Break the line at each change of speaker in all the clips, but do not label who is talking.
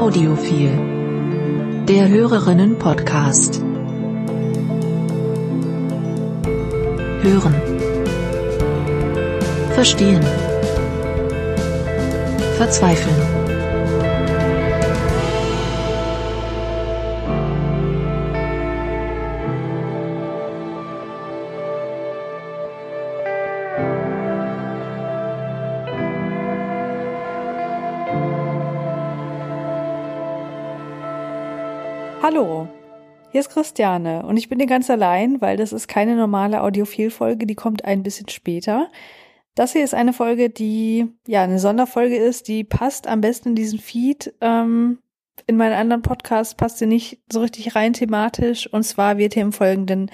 Audiophil. Der Hörerinnen-Podcast. Hören. Verstehen. Verzweifeln.
Hier ist Christiane und ich bin hier ganz allein, weil das ist keine normale Audiophil-Folge, die kommt ein bisschen später. Das hier ist eine Folge, die ja eine Sonderfolge ist, die passt am besten in diesen Feed. Ähm, in meinen anderen Podcasts passt sie nicht so richtig rein thematisch. Und zwar wird hier im Folgenden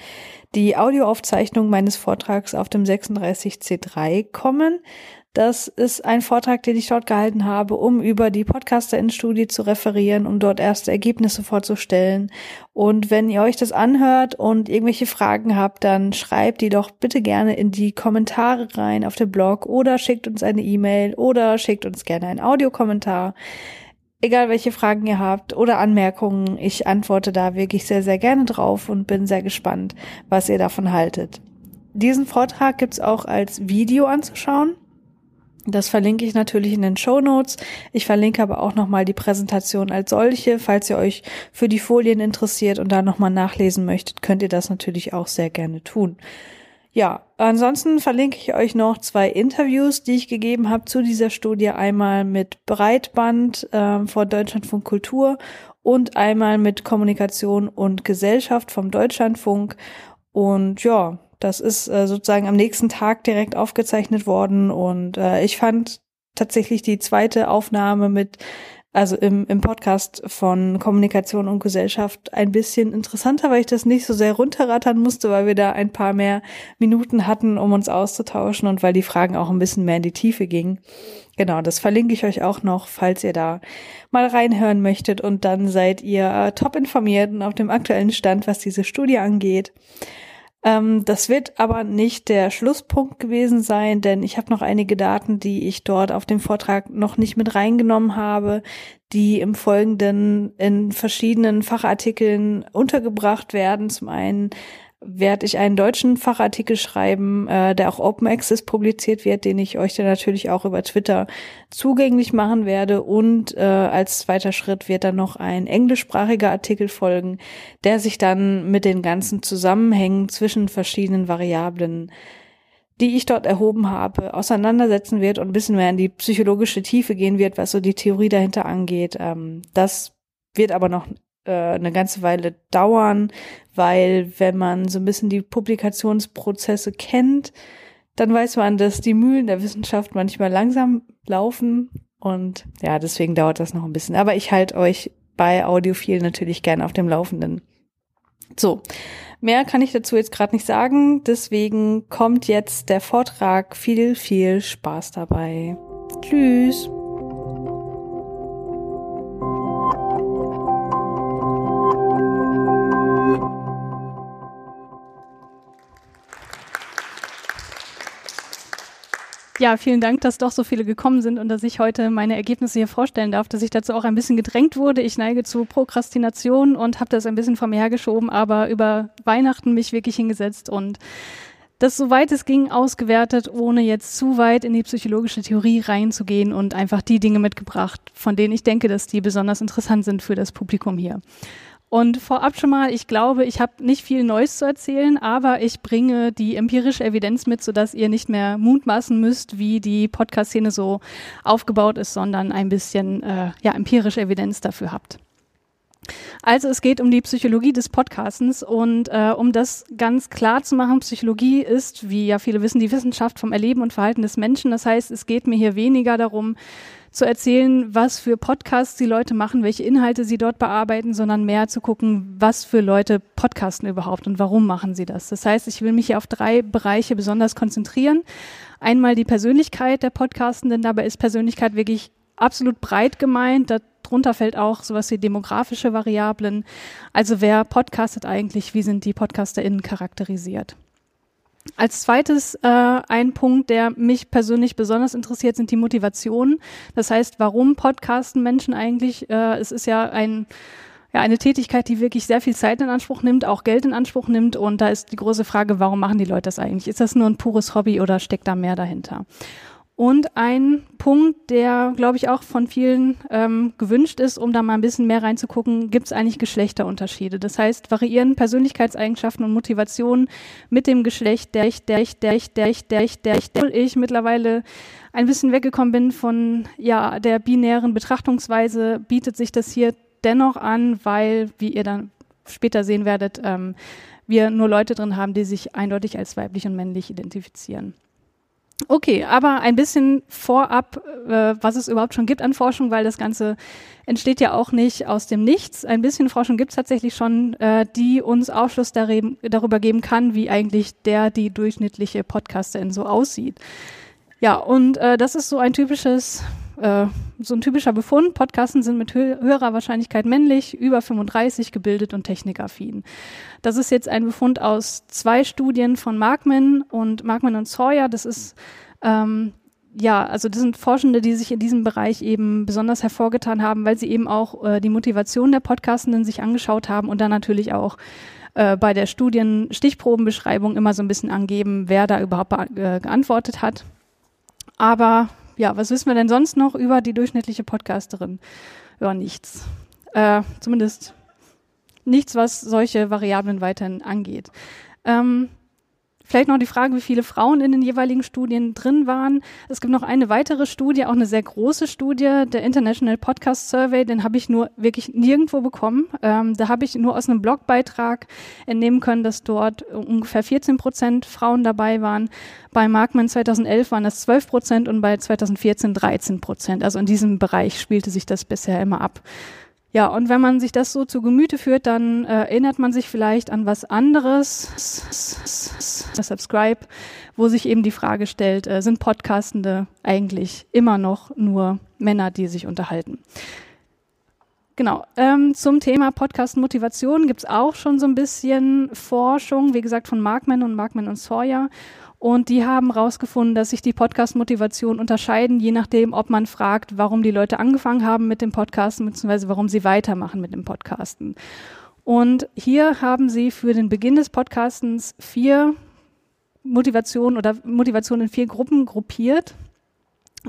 die Audioaufzeichnung meines Vortrags auf dem 36C3 kommen. Das ist ein Vortrag, den ich dort gehalten habe, um über die Podcaster-In-Studie zu referieren, um dort erste Ergebnisse vorzustellen. Und wenn ihr euch das anhört und irgendwelche Fragen habt, dann schreibt die doch bitte gerne in die Kommentare rein auf dem Blog oder schickt uns eine E-Mail oder schickt uns gerne einen Audiokommentar. Egal welche Fragen ihr habt oder Anmerkungen, ich antworte da wirklich sehr, sehr gerne drauf und bin sehr gespannt, was ihr davon haltet. Diesen Vortrag gibt's auch als Video anzuschauen. Das verlinke ich natürlich in den Show Notes. Ich verlinke aber auch nochmal die Präsentation als solche. Falls ihr euch für die Folien interessiert und da nochmal nachlesen möchtet, könnt ihr das natürlich auch sehr gerne tun. Ja, ansonsten verlinke ich euch noch zwei Interviews, die ich gegeben habe zu dieser Studie. Einmal mit Breitband äh, vor Deutschlandfunk Kultur und einmal mit Kommunikation und Gesellschaft vom Deutschlandfunk. Und ja, das ist äh, sozusagen am nächsten Tag direkt aufgezeichnet worden und äh, ich fand tatsächlich die zweite Aufnahme mit, also im, im Podcast von Kommunikation und Gesellschaft ein bisschen interessanter, weil ich das nicht so sehr runterrattern musste, weil wir da ein paar mehr Minuten hatten, um uns auszutauschen und weil die Fragen auch ein bisschen mehr in die Tiefe gingen. Genau, das verlinke ich euch auch noch, falls ihr da mal reinhören möchtet und dann seid ihr äh, top informiert und auf dem aktuellen Stand, was diese Studie angeht. Ähm, das wird aber nicht der Schlusspunkt gewesen sein, denn ich habe noch einige Daten, die ich dort auf dem Vortrag noch nicht mit reingenommen habe, die im Folgenden in verschiedenen Fachartikeln untergebracht werden. Zum einen werde ich einen deutschen Fachartikel schreiben, äh, der auch Open Access publiziert wird, den ich euch dann natürlich auch über Twitter zugänglich machen werde. Und äh, als zweiter Schritt wird dann noch ein englischsprachiger Artikel folgen, der sich dann mit den ganzen Zusammenhängen zwischen verschiedenen Variablen die ich dort erhoben habe, auseinandersetzen wird und ein bisschen mehr in die psychologische Tiefe gehen wird, was so die Theorie dahinter angeht. Ähm, das wird aber noch äh, eine ganze Weile dauern, weil wenn man so ein bisschen die Publikationsprozesse kennt, dann weiß man, dass die Mühlen der Wissenschaft manchmal langsam laufen und ja, deswegen dauert das noch ein bisschen. Aber ich halte euch bei Audiophil natürlich gerne auf dem Laufenden. So, mehr kann ich dazu jetzt gerade nicht sagen, deswegen kommt jetzt der Vortrag. Viel, viel Spaß dabei. Tschüss.
Ja, vielen Dank, dass doch so viele gekommen sind und dass ich heute meine Ergebnisse hier vorstellen darf, dass ich dazu auch ein bisschen gedrängt wurde. Ich neige zu Prokrastination und habe das ein bisschen vor mir hergeschoben, aber über Weihnachten mich wirklich hingesetzt und das soweit es ging ausgewertet, ohne jetzt zu weit in die psychologische Theorie reinzugehen und einfach die Dinge mitgebracht, von denen ich denke, dass die besonders interessant sind für das Publikum hier. Und vorab schon mal, ich glaube, ich habe nicht viel Neues zu erzählen, aber ich bringe die empirische Evidenz mit, sodass ihr nicht mehr mutmaßen müsst, wie die Podcast-Szene so aufgebaut ist, sondern ein bisschen äh, ja, empirische Evidenz dafür habt. Also es geht um die Psychologie des Podcastens und äh, um das ganz klar zu machen, Psychologie ist, wie ja viele wissen, die Wissenschaft vom Erleben und Verhalten des Menschen. Das heißt, es geht mir hier weniger darum, zu erzählen, was für Podcasts die Leute machen, welche Inhalte sie dort bearbeiten, sondern mehr zu gucken, was für Leute podcasten überhaupt und warum machen sie das. Das heißt, ich will mich hier auf drei Bereiche besonders konzentrieren. Einmal die Persönlichkeit der Podcastenden, dabei ist Persönlichkeit wirklich absolut breit gemeint. Darunter fällt auch sowas wie demografische Variablen. Also wer podcastet eigentlich, wie sind die PodcasterInnen charakterisiert?
Als zweites äh, ein Punkt, der mich persönlich besonders interessiert, sind die Motivationen. Das heißt, warum podcasten Menschen eigentlich? Äh, es ist ja ein ja, eine Tätigkeit, die wirklich sehr viel Zeit in Anspruch nimmt, auch Geld in Anspruch nimmt. Und da ist die große Frage, warum machen die Leute das eigentlich? Ist das nur ein pures Hobby oder steckt da mehr dahinter? Und ein Punkt, der, glaube ich, auch von vielen ähm, gewünscht ist, um da mal ein bisschen mehr reinzugucken, gibt es eigentlich Geschlechterunterschiede. Das heißt, variieren Persönlichkeitseigenschaften und Motivationen mit dem Geschlecht, der ich, der ich, der ich, der ich, der ich, der ich, der ich mittlerweile ein bisschen weggekommen bin von ja der binären Betrachtungsweise, bietet sich das hier dennoch an, weil, wie ihr dann später sehen werdet, ähm, wir nur Leute drin haben, die sich eindeutig als weiblich und männlich identifizieren. Okay, aber ein bisschen vorab, äh, was es überhaupt schon gibt an Forschung, weil das Ganze entsteht ja auch nicht aus dem Nichts. Ein bisschen Forschung gibt es tatsächlich schon, äh, die uns Aufschluss darüber geben kann, wie eigentlich der, die durchschnittliche Podcasterin so aussieht. Ja, und äh, das ist so ein typisches äh, so ein typischer Befund. Podcasten sind mit hö höherer Wahrscheinlichkeit männlich, über 35 gebildet und technikaffin. Das ist jetzt ein Befund aus zwei Studien von Markman und Markman und Sawyer. Das ist ähm, ja, also das sind Forschende, die sich in diesem Bereich eben besonders hervorgetan haben, weil sie eben auch äh, die Motivation der Podcastenden sich angeschaut haben und dann natürlich auch äh, bei der Studien Stichprobenbeschreibung immer so ein bisschen angeben, wer da überhaupt äh, geantwortet hat. Aber ja, was wissen wir denn sonst noch über die durchschnittliche Podcasterin? Ja, nichts. Äh, zumindest nichts, was solche Variablen weiterhin angeht. Ähm, Vielleicht noch die Frage, wie viele Frauen in den jeweiligen Studien drin waren. Es gibt noch eine weitere Studie, auch eine sehr große Studie, der International Podcast Survey. Den habe ich nur wirklich nirgendwo bekommen. Ähm, da habe ich nur aus einem Blogbeitrag entnehmen können, dass dort ungefähr 14 Prozent Frauen dabei waren. Bei Markman 2011 waren das 12 Prozent und bei 2014 13 Prozent. Also in diesem Bereich spielte sich das bisher immer ab. Ja, und wenn man sich das so zu Gemüte führt, dann äh, erinnert man sich vielleicht an was anderes, Subscribe, wo sich eben die Frage stellt, äh, sind Podcastende eigentlich immer noch nur Männer, die sich unterhalten? Genau, ähm, zum Thema Podcast-Motivation gibt's auch schon so ein bisschen Forschung, wie gesagt, von Markman und Markman und Sawyer. Und die haben herausgefunden, dass sich die Podcast-Motivation unterscheiden, je nachdem, ob man fragt, warum die Leute angefangen haben mit dem Podcasten, beziehungsweise warum sie weitermachen mit dem Podcasten. Und hier haben sie für den Beginn des Podcastens vier Motivationen oder Motivationen in vier Gruppen gruppiert.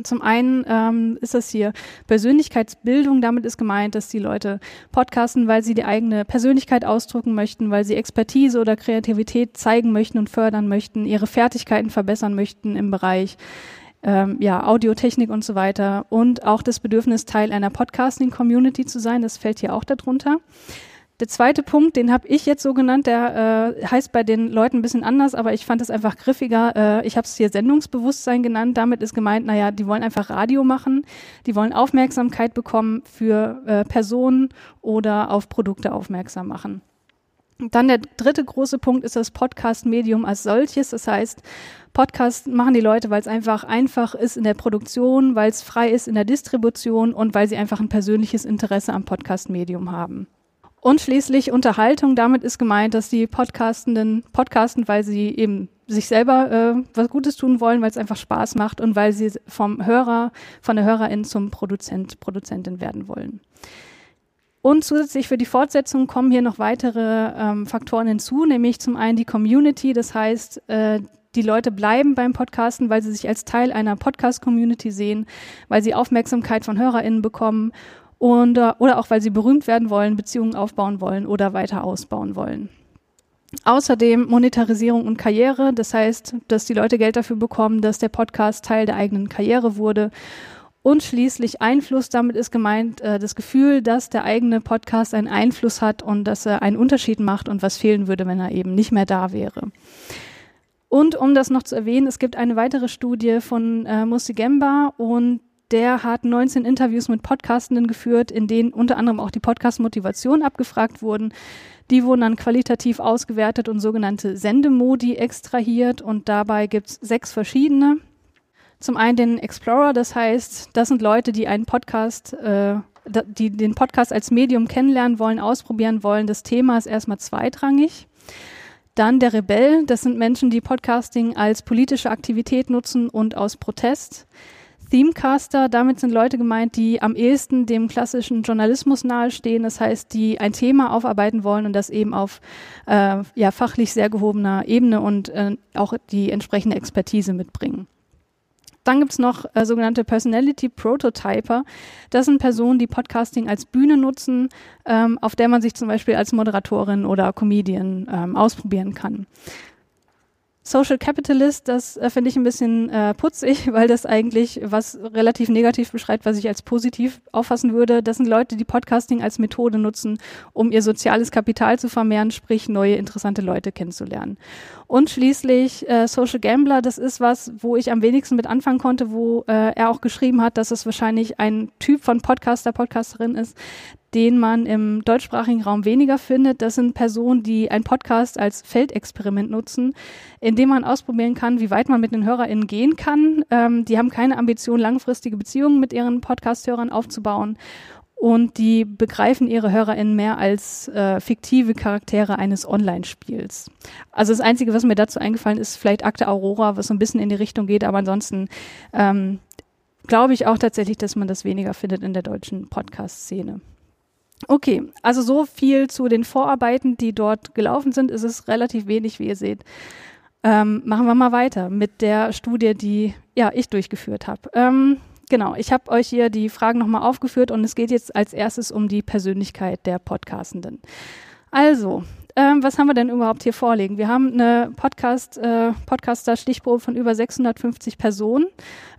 Zum einen ähm, ist das hier Persönlichkeitsbildung. Damit ist gemeint, dass die Leute podcasten, weil sie die eigene Persönlichkeit ausdrücken möchten, weil sie Expertise oder Kreativität zeigen möchten und fördern möchten, ihre Fertigkeiten verbessern möchten im Bereich ähm, ja, Audiotechnik und so weiter. Und auch das Bedürfnis, Teil einer Podcasting-Community zu sein, das fällt hier auch darunter. Der zweite Punkt, den habe ich jetzt so genannt, der äh, heißt bei den Leuten ein bisschen anders, aber ich fand es einfach griffiger. Äh, ich habe es hier Sendungsbewusstsein genannt. Damit ist gemeint, naja, die wollen einfach Radio machen, die wollen Aufmerksamkeit bekommen für äh, Personen oder auf Produkte aufmerksam machen. Dann der dritte große Punkt ist das Podcast-Medium als solches. Das heißt, Podcast machen die Leute, weil es einfach einfach ist in der Produktion, weil es frei ist in der Distribution und weil sie einfach ein persönliches Interesse am Podcast-Medium haben. Und schließlich Unterhaltung. Damit ist gemeint, dass die Podcastenden podcasten, weil sie eben sich selber äh, was Gutes tun wollen, weil es einfach Spaß macht und weil sie vom Hörer, von der Hörerin zum Produzent, Produzentin werden wollen. Und zusätzlich für die Fortsetzung kommen hier noch weitere ähm, Faktoren hinzu, nämlich zum einen die Community, das heißt, äh, die Leute bleiben beim Podcasten, weil sie sich als Teil einer Podcast-Community sehen, weil sie Aufmerksamkeit von HörerInnen bekommen und, äh, oder auch weil sie berühmt werden wollen, Beziehungen aufbauen wollen oder weiter ausbauen wollen. Außerdem Monetarisierung und Karriere, das heißt, dass die Leute Geld dafür bekommen, dass der Podcast Teil der eigenen Karriere wurde. Und schließlich Einfluss, damit ist gemeint äh, das Gefühl, dass der eigene Podcast einen Einfluss hat und dass er einen Unterschied macht und was fehlen würde, wenn er eben nicht mehr da wäre. Und um das noch zu erwähnen, es gibt eine weitere Studie von äh, Musigemba und der hat 19 Interviews mit Podcastenden geführt, in denen unter anderem auch die Podcast-Motivation abgefragt wurden. Die wurden dann qualitativ ausgewertet und sogenannte Sendemodi extrahiert und dabei gibt's sechs verschiedene. Zum einen den Explorer, das heißt, das sind Leute, die einen Podcast, äh, die den Podcast als Medium kennenlernen wollen, ausprobieren wollen. Das Thema ist erstmal zweitrangig. Dann der Rebell, das sind Menschen, die Podcasting als politische Aktivität nutzen und aus Protest. Themecaster, damit sind Leute gemeint, die am ehesten dem klassischen Journalismus nahestehen, das heißt, die ein Thema aufarbeiten wollen und das eben auf äh, ja, fachlich sehr gehobener Ebene und äh, auch die entsprechende Expertise mitbringen. Dann gibt's noch äh, sogenannte Personality Prototyper. Das sind Personen, die Podcasting als Bühne nutzen, ähm, auf der man sich zum Beispiel als Moderatorin oder Comedian ähm, ausprobieren kann. Social Capitalist, das äh, finde ich ein bisschen äh, putzig, weil das eigentlich was relativ negativ beschreibt, was ich als positiv auffassen würde. Das sind Leute, die Podcasting als Methode nutzen, um ihr soziales Kapital zu vermehren, sprich neue interessante Leute kennenzulernen. Und schließlich äh, Social Gambler, das ist was, wo ich am wenigsten mit anfangen konnte, wo äh, er auch geschrieben hat, dass es wahrscheinlich ein Typ von Podcaster, Podcasterin ist, den man im deutschsprachigen Raum weniger findet. Das sind Personen, die ein Podcast als Feldexperiment nutzen, in dem man ausprobieren kann, wie weit man mit den HörerInnen gehen kann. Ähm, die haben keine Ambition, langfristige Beziehungen mit ihren Podcast-Hörern aufzubauen. Und die begreifen ihre HörerInnen mehr als äh, fiktive Charaktere eines Online-Spiels. Also das Einzige, was mir dazu eingefallen ist, vielleicht Akte Aurora, was so ein bisschen in die Richtung geht, aber ansonsten ähm, glaube ich auch tatsächlich, dass man das weniger findet in der deutschen Podcast-Szene. Okay, also so viel zu den Vorarbeiten, die dort gelaufen sind. Es ist relativ wenig, wie ihr seht. Ähm, machen wir mal weiter mit der Studie, die ja ich durchgeführt habe. Ähm, genau, ich habe euch hier die Fragen nochmal aufgeführt und es geht jetzt als erstes um die Persönlichkeit der Podcastenden. Also, ähm, was haben wir denn überhaupt hier vorliegen? Wir haben eine Podcast, äh, Podcaster-Stichprobe von über 650 Personen.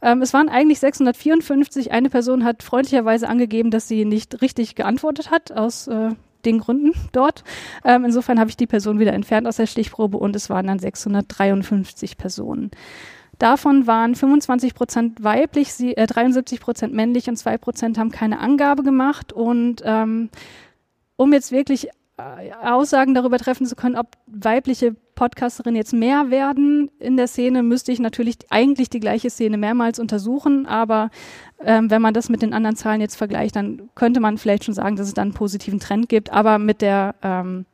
Ähm, es waren eigentlich 654. Eine Person hat freundlicherweise angegeben, dass sie nicht richtig geantwortet hat, aus äh, den Gründen dort. Ähm, insofern habe ich die Person wieder entfernt aus der Stichprobe und es waren dann 653 Personen. Davon waren 25 Prozent weiblich, sie, äh, 73 Prozent männlich und zwei Prozent haben keine Angabe gemacht. Und ähm, um jetzt wirklich Aussagen darüber treffen zu können, ob weibliche Podcasterinnen jetzt mehr werden in der Szene, müsste ich natürlich eigentlich die gleiche Szene mehrmals untersuchen. Aber ähm, wenn man das mit den anderen Zahlen jetzt vergleicht, dann könnte man vielleicht schon sagen, dass es dann einen positiven Trend gibt. Aber mit der, ähm,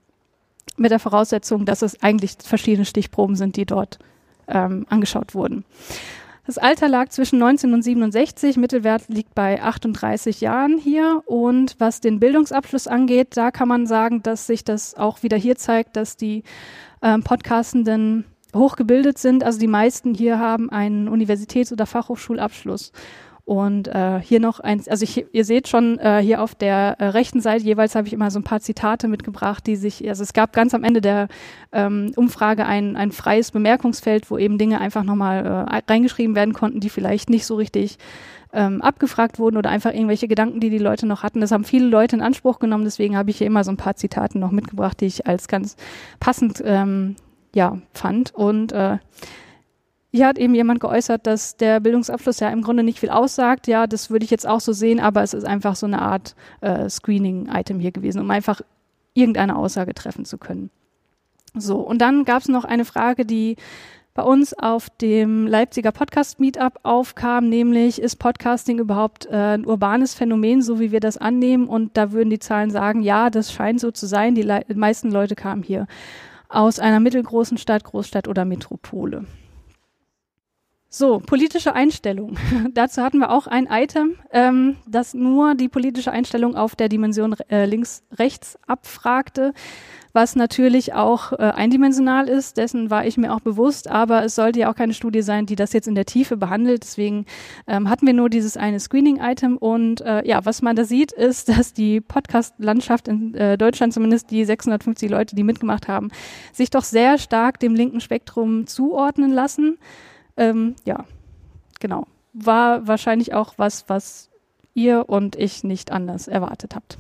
mit der Voraussetzung, dass es eigentlich verschiedene Stichproben sind, die dort ähm, angeschaut wurden. Das Alter lag zwischen 19 und 67, Mittelwert liegt bei 38 Jahren hier. Und was den Bildungsabschluss angeht, da kann man sagen, dass sich das auch wieder hier zeigt, dass die ähm, Podcastenden hochgebildet sind. Also die meisten hier haben einen Universitäts- oder Fachhochschulabschluss. Und äh, hier noch eins, also ich, ihr seht schon äh, hier auf der äh, rechten Seite jeweils habe ich immer so ein paar Zitate mitgebracht, die sich, also es gab ganz am Ende der ähm, Umfrage ein, ein freies Bemerkungsfeld, wo eben Dinge einfach nochmal äh, reingeschrieben werden konnten, die vielleicht nicht so richtig ähm, abgefragt wurden oder einfach irgendwelche Gedanken, die die Leute noch hatten. Das haben viele Leute in Anspruch genommen, deswegen habe ich hier immer so ein paar Zitate noch mitgebracht, die ich als ganz passend ähm, ja, fand. Und äh, hier hat eben jemand geäußert, dass der Bildungsabschluss ja im Grunde nicht viel aussagt. Ja, das würde ich jetzt auch so sehen, aber es ist einfach so eine Art äh, Screening-Item hier gewesen, um einfach irgendeine Aussage treffen zu können. So, und dann gab es noch eine Frage, die bei uns auf dem Leipziger Podcast Meetup aufkam, nämlich ist Podcasting überhaupt äh, ein urbanes Phänomen, so wie wir das annehmen? Und da würden die Zahlen sagen, ja, das scheint so zu sein. Die, Le die meisten Leute kamen hier aus einer mittelgroßen Stadt, Großstadt oder Metropole. So, politische Einstellung. Dazu hatten wir auch ein Item, ähm, das nur die politische Einstellung auf der Dimension äh, links-rechts abfragte, was natürlich auch äh, eindimensional ist. Dessen war ich mir auch bewusst, aber es sollte ja auch keine Studie sein, die das jetzt in der Tiefe behandelt. Deswegen ähm, hatten wir nur dieses eine Screening-Item und äh, ja, was man da sieht, ist, dass die Podcast-Landschaft in äh, Deutschland, zumindest die 650 Leute, die mitgemacht haben, sich doch sehr stark dem linken Spektrum zuordnen lassen. Ähm, ja, genau. War wahrscheinlich auch was, was ihr und ich nicht anders erwartet habt.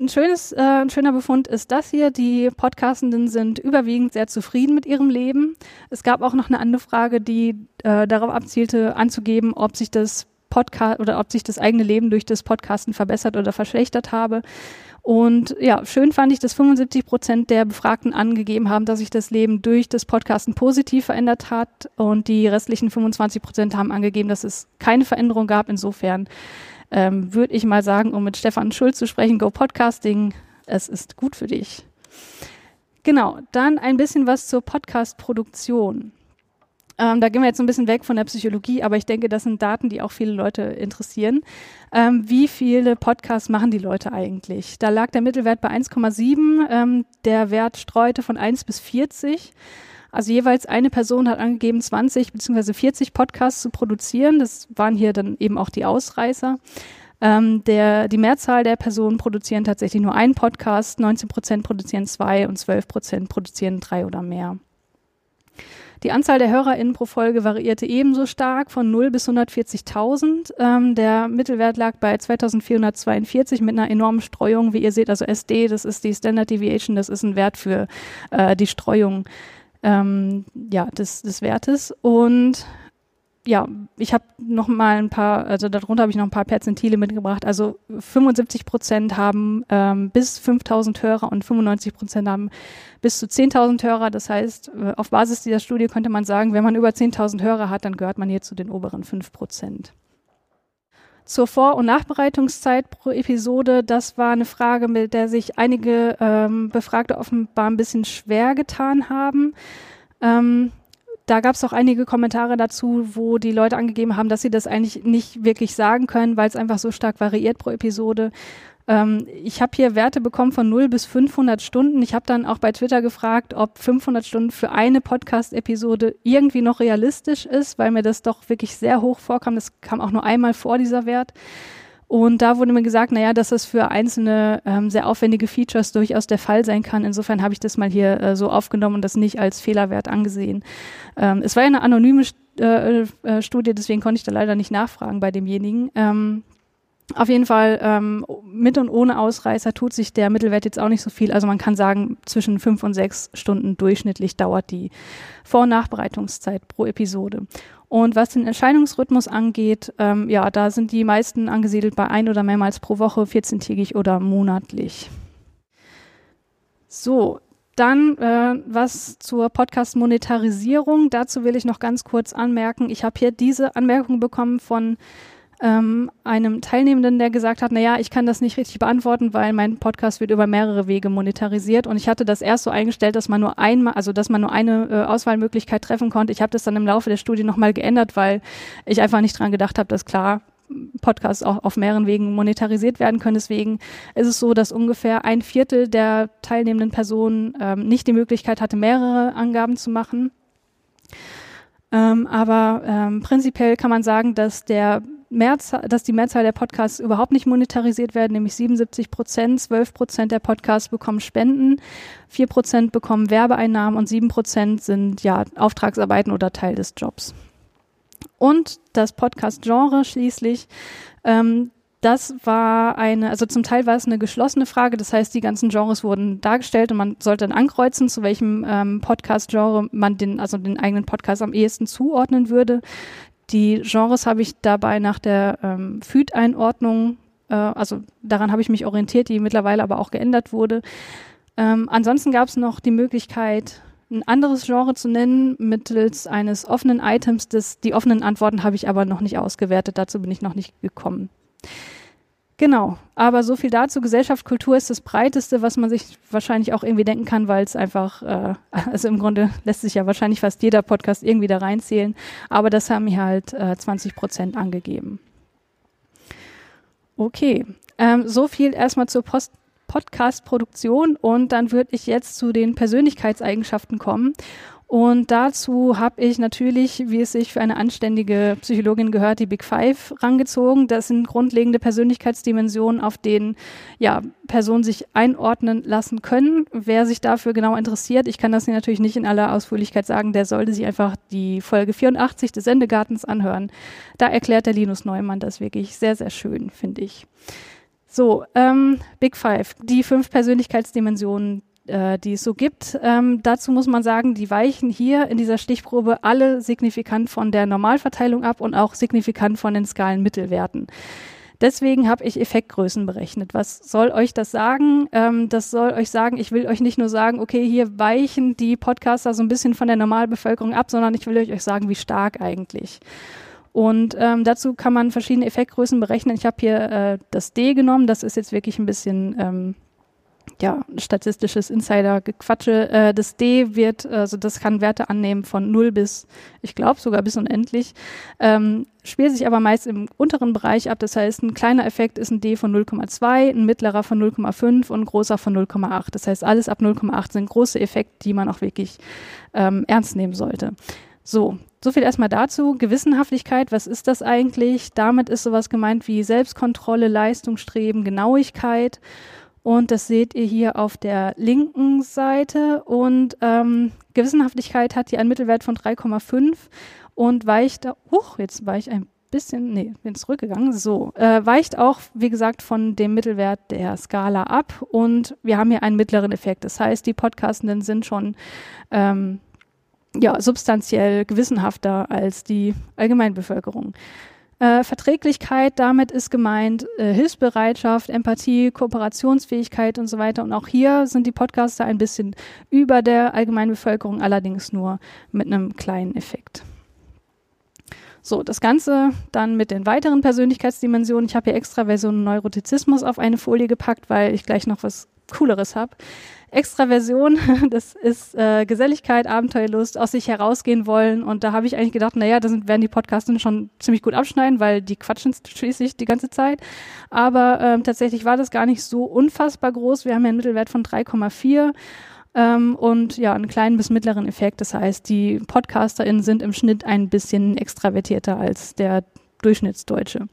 Ein, schönes, äh, ein schöner Befund ist das hier. Die Podcastenden sind überwiegend sehr zufrieden mit ihrem Leben. Es gab auch noch eine andere Frage, die äh, darauf abzielte, anzugeben, ob sich das Podcast oder ob sich das eigene Leben durch das Podcasten verbessert oder verschlechtert habe. Und ja, schön fand ich, dass 75 Prozent der Befragten angegeben haben, dass sich das Leben durch das Podcasten positiv verändert hat. Und die restlichen 25 Prozent haben angegeben, dass es keine Veränderung gab. Insofern ähm, würde ich mal sagen, um mit Stefan Schulz zu sprechen, Go Podcasting, es ist gut für dich. Genau, dann ein bisschen was zur Podcast-Produktion. Ähm, da gehen wir jetzt ein bisschen weg von der Psychologie, aber ich denke, das sind Daten, die auch viele Leute interessieren. Ähm, wie viele Podcasts machen die Leute eigentlich? Da lag der Mittelwert bei 1,7. Ähm, der Wert streute von 1 bis 40. Also jeweils eine Person hat angegeben, 20 bzw. 40 Podcasts zu produzieren. Das waren hier dann eben auch die Ausreißer. Ähm, der, die Mehrzahl der Personen produzieren tatsächlich nur einen Podcast, 19 Prozent produzieren zwei und 12 Prozent produzieren drei oder mehr. Die Anzahl der HörerInnen pro Folge variierte ebenso stark von 0 bis 140.000. Ähm, der Mittelwert lag bei 2442 mit einer enormen Streuung. Wie ihr seht, also SD, das ist die Standard Deviation, das ist ein Wert für äh, die Streuung ähm, ja, des, des Wertes. Und ja, ich habe noch mal ein paar, also darunter habe ich noch ein paar Perzentile mitgebracht. Also 75 Prozent haben ähm, bis 5000 Hörer und 95 Prozent haben bis zu 10.000 Hörer. Das heißt, äh, auf Basis dieser Studie könnte man sagen, wenn man über 10.000 Hörer hat, dann gehört man hier zu den oberen 5 Prozent. Zur Vor- und Nachbereitungszeit pro Episode, das war eine Frage, mit der sich einige ähm, Befragte offenbar ein bisschen schwer getan haben. Ähm, da gab es auch einige Kommentare dazu, wo die Leute angegeben haben, dass sie das eigentlich nicht wirklich sagen können, weil es einfach so stark variiert pro Episode. Ähm, ich habe hier Werte bekommen von 0 bis 500 Stunden. Ich habe dann auch bei Twitter gefragt, ob 500 Stunden für eine Podcast-Episode irgendwie noch realistisch ist, weil mir das doch wirklich sehr hoch vorkam. Das kam auch nur einmal vor, dieser Wert. Und da wurde mir gesagt, naja, dass das für einzelne ähm, sehr aufwendige Features durchaus der Fall sein kann. Insofern habe ich das mal hier äh, so aufgenommen und das nicht als Fehlerwert angesehen. Ähm, es war ja eine anonyme äh, äh, Studie, deswegen konnte ich da leider nicht nachfragen bei demjenigen. Ähm, auf jeden Fall ähm, mit und ohne Ausreißer tut sich der Mittelwert jetzt auch nicht so viel. Also man kann sagen, zwischen fünf und sechs Stunden durchschnittlich dauert die Vor- und Nachbereitungszeit pro Episode. Und was den Erscheinungsrhythmus angeht, ähm, ja, da sind die meisten angesiedelt bei ein oder mehrmals pro Woche, 14-tägig oder monatlich. So, dann äh, was zur Podcast-Monetarisierung. Dazu will ich noch ganz kurz anmerken. Ich habe hier diese Anmerkung bekommen von ähm, einem Teilnehmenden, der gesagt hat, naja, ich kann das nicht richtig beantworten, weil mein Podcast wird über mehrere Wege monetarisiert und ich hatte das erst so eingestellt, dass man nur einmal, also dass man nur eine äh, Auswahlmöglichkeit treffen konnte. Ich habe das dann im Laufe der Studie nochmal geändert, weil ich einfach nicht dran gedacht habe, dass klar Podcasts auch auf mehreren Wegen monetarisiert werden können. Deswegen ist es so, dass ungefähr ein Viertel der teilnehmenden Personen ähm, nicht die Möglichkeit hatte, mehrere Angaben zu machen. Ähm, aber ähm, prinzipiell kann man sagen, dass der Mehrzahl, dass die Mehrzahl der Podcasts überhaupt nicht monetarisiert werden, nämlich 77 Prozent. 12 Prozent der Podcasts bekommen Spenden, 4 Prozent bekommen Werbeeinnahmen und 7 Prozent sind ja Auftragsarbeiten oder Teil des Jobs. Und das Podcast-Genre schließlich, ähm, das war eine, also zum Teil war es eine geschlossene Frage, das heißt, die ganzen Genres wurden dargestellt und man sollte dann ankreuzen, zu welchem ähm, Podcast-Genre man den, also den eigenen Podcast am ehesten zuordnen würde. Die Genres habe ich dabei nach der ähm, FÜD-Einordnung, äh, also daran habe ich mich orientiert, die mittlerweile aber auch geändert wurde. Ähm, ansonsten gab es noch die Möglichkeit, ein anderes Genre zu nennen mittels eines offenen Items. Das, die offenen Antworten habe ich aber noch nicht ausgewertet, dazu bin ich noch nicht gekommen. Genau, aber so viel dazu. Gesellschaft, Kultur ist das Breiteste, was man sich wahrscheinlich auch irgendwie denken kann, weil es einfach, äh, also im Grunde lässt sich ja wahrscheinlich fast jeder Podcast irgendwie da reinzählen, aber das haben hier halt äh, 20 Prozent angegeben. Okay, ähm, so viel erstmal zur Post Podcast-Produktion und dann würde ich jetzt zu den Persönlichkeitseigenschaften kommen. Und dazu habe ich natürlich, wie es sich für eine anständige Psychologin gehört, die Big Five rangezogen. Das sind grundlegende Persönlichkeitsdimensionen, auf denen ja, Personen sich einordnen lassen können. Wer sich dafür genau interessiert, ich kann das hier natürlich nicht in aller Ausführlichkeit sagen, der sollte sich einfach die Folge 84 des Sendegartens anhören. Da erklärt der Linus Neumann das wirklich sehr, sehr schön, finde ich. So, ähm, Big Five, die fünf Persönlichkeitsdimensionen, äh, die es so gibt. Ähm, dazu muss man sagen, die weichen hier in dieser Stichprobe alle signifikant von der Normalverteilung ab und auch signifikant von den Skalenmittelwerten. Deswegen habe ich Effektgrößen berechnet. Was soll euch das sagen? Ähm, das soll euch sagen, ich will euch nicht nur sagen, okay, hier weichen die Podcaster so ein bisschen von der Normalbevölkerung ab, sondern ich will euch sagen, wie stark eigentlich. Und ähm, dazu kann man verschiedene Effektgrößen berechnen. Ich habe hier äh, das D genommen, das ist jetzt wirklich ein bisschen ähm, ja, statistisches Insider-Gequatsche. Äh, das D wird, also das kann Werte annehmen von 0 bis, ich glaube sogar bis unendlich, ähm, spielt sich aber meist im unteren Bereich ab. Das heißt, ein kleiner Effekt ist ein D von 0,2, ein mittlerer von 0,5 und ein großer von 0,8. Das heißt, alles ab 0,8 sind große Effekte, die man auch wirklich ähm, ernst nehmen sollte. So, so viel erstmal dazu. Gewissenhaftigkeit, was ist das eigentlich? Damit ist sowas gemeint wie Selbstkontrolle, Leistungsstreben, Genauigkeit. Und das seht ihr hier auf der linken Seite. Und ähm, Gewissenhaftigkeit hat hier einen Mittelwert von 3,5 und weicht, huch, jetzt war ich ein bisschen, nee, bin zurückgegangen, so, äh, weicht auch, wie gesagt, von dem Mittelwert der Skala ab und wir haben hier einen mittleren Effekt. Das heißt, die Podcastenden sind schon ähm, ja, substanziell gewissenhafter als die Allgemeinbevölkerung. Äh, Verträglichkeit, damit ist gemeint äh, Hilfsbereitschaft, Empathie, Kooperationsfähigkeit und so weiter. Und auch hier sind die Podcaster ein bisschen über der Allgemeinbevölkerung, allerdings nur mit einem kleinen Effekt. So, das Ganze dann mit den weiteren Persönlichkeitsdimensionen. Ich habe hier extra Version Neurotizismus auf eine Folie gepackt, weil ich gleich noch was Cooleres habe. Extraversion, das ist äh, Geselligkeit, Abenteuerlust, aus sich herausgehen wollen. Und da habe ich eigentlich gedacht, naja, da werden die Podcasten schon ziemlich gut abschneiden, weil die quatschen schließlich die ganze Zeit. Aber ähm, tatsächlich war das gar nicht so unfassbar groß. Wir haben ja einen Mittelwert von 3,4 ähm, und ja, einen kleinen bis mittleren Effekt. Das heißt, die PodcasterInnen sind im Schnitt ein bisschen extravertierter als der Durchschnittsdeutsche.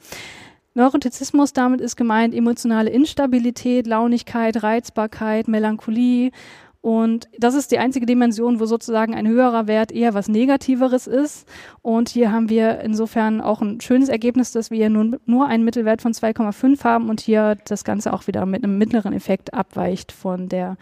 Neurotizismus, damit ist gemeint emotionale Instabilität, Launigkeit, Reizbarkeit, Melancholie. Und das ist die einzige Dimension, wo sozusagen ein höherer Wert eher was Negativeres ist. Und hier haben wir insofern auch ein schönes Ergebnis, dass wir nun nur einen Mittelwert von 2,5 haben und hier das Ganze auch wieder mit einem mittleren Effekt abweicht von der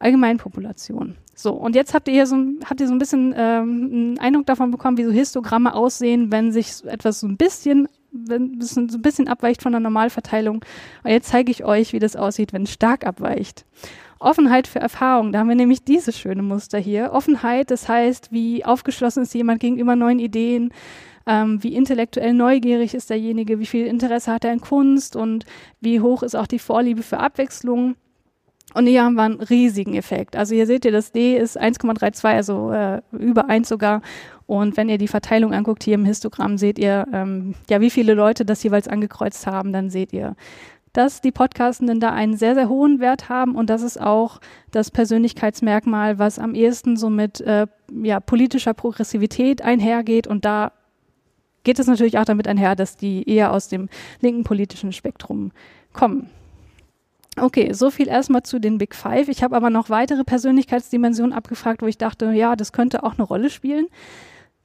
Allgemeinpopulation. So, und jetzt habt ihr hier so, habt ihr so ein bisschen ähm, einen Eindruck davon bekommen, wie so Histogramme aussehen, wenn sich etwas so ein bisschen wenn es so ein bisschen abweicht von der Normalverteilung. Und jetzt zeige ich euch, wie das aussieht, wenn es stark abweicht. Offenheit für Erfahrung, da haben wir nämlich dieses schöne Muster hier. Offenheit, das heißt, wie aufgeschlossen ist jemand gegenüber neuen Ideen, ähm, wie intellektuell neugierig ist derjenige, wie viel Interesse hat er in Kunst und wie hoch ist auch die Vorliebe für Abwechslung. Und hier haben wir einen riesigen Effekt. Also hier seht ihr, das D ist 1,32, also äh, über 1 sogar. Und wenn ihr die Verteilung anguckt hier im Histogramm, seht ihr, ähm, ja, wie viele Leute das jeweils angekreuzt haben. Dann seht ihr, dass die Podcastenden da einen sehr, sehr hohen Wert haben. Und das ist auch das Persönlichkeitsmerkmal, was am ehesten so mit äh, ja, politischer Progressivität einhergeht. Und da geht es natürlich auch damit einher, dass die eher aus dem linken politischen Spektrum kommen. Okay, so viel erstmal zu den Big Five. Ich habe aber noch weitere Persönlichkeitsdimensionen abgefragt, wo ich dachte, ja, das könnte auch eine Rolle spielen.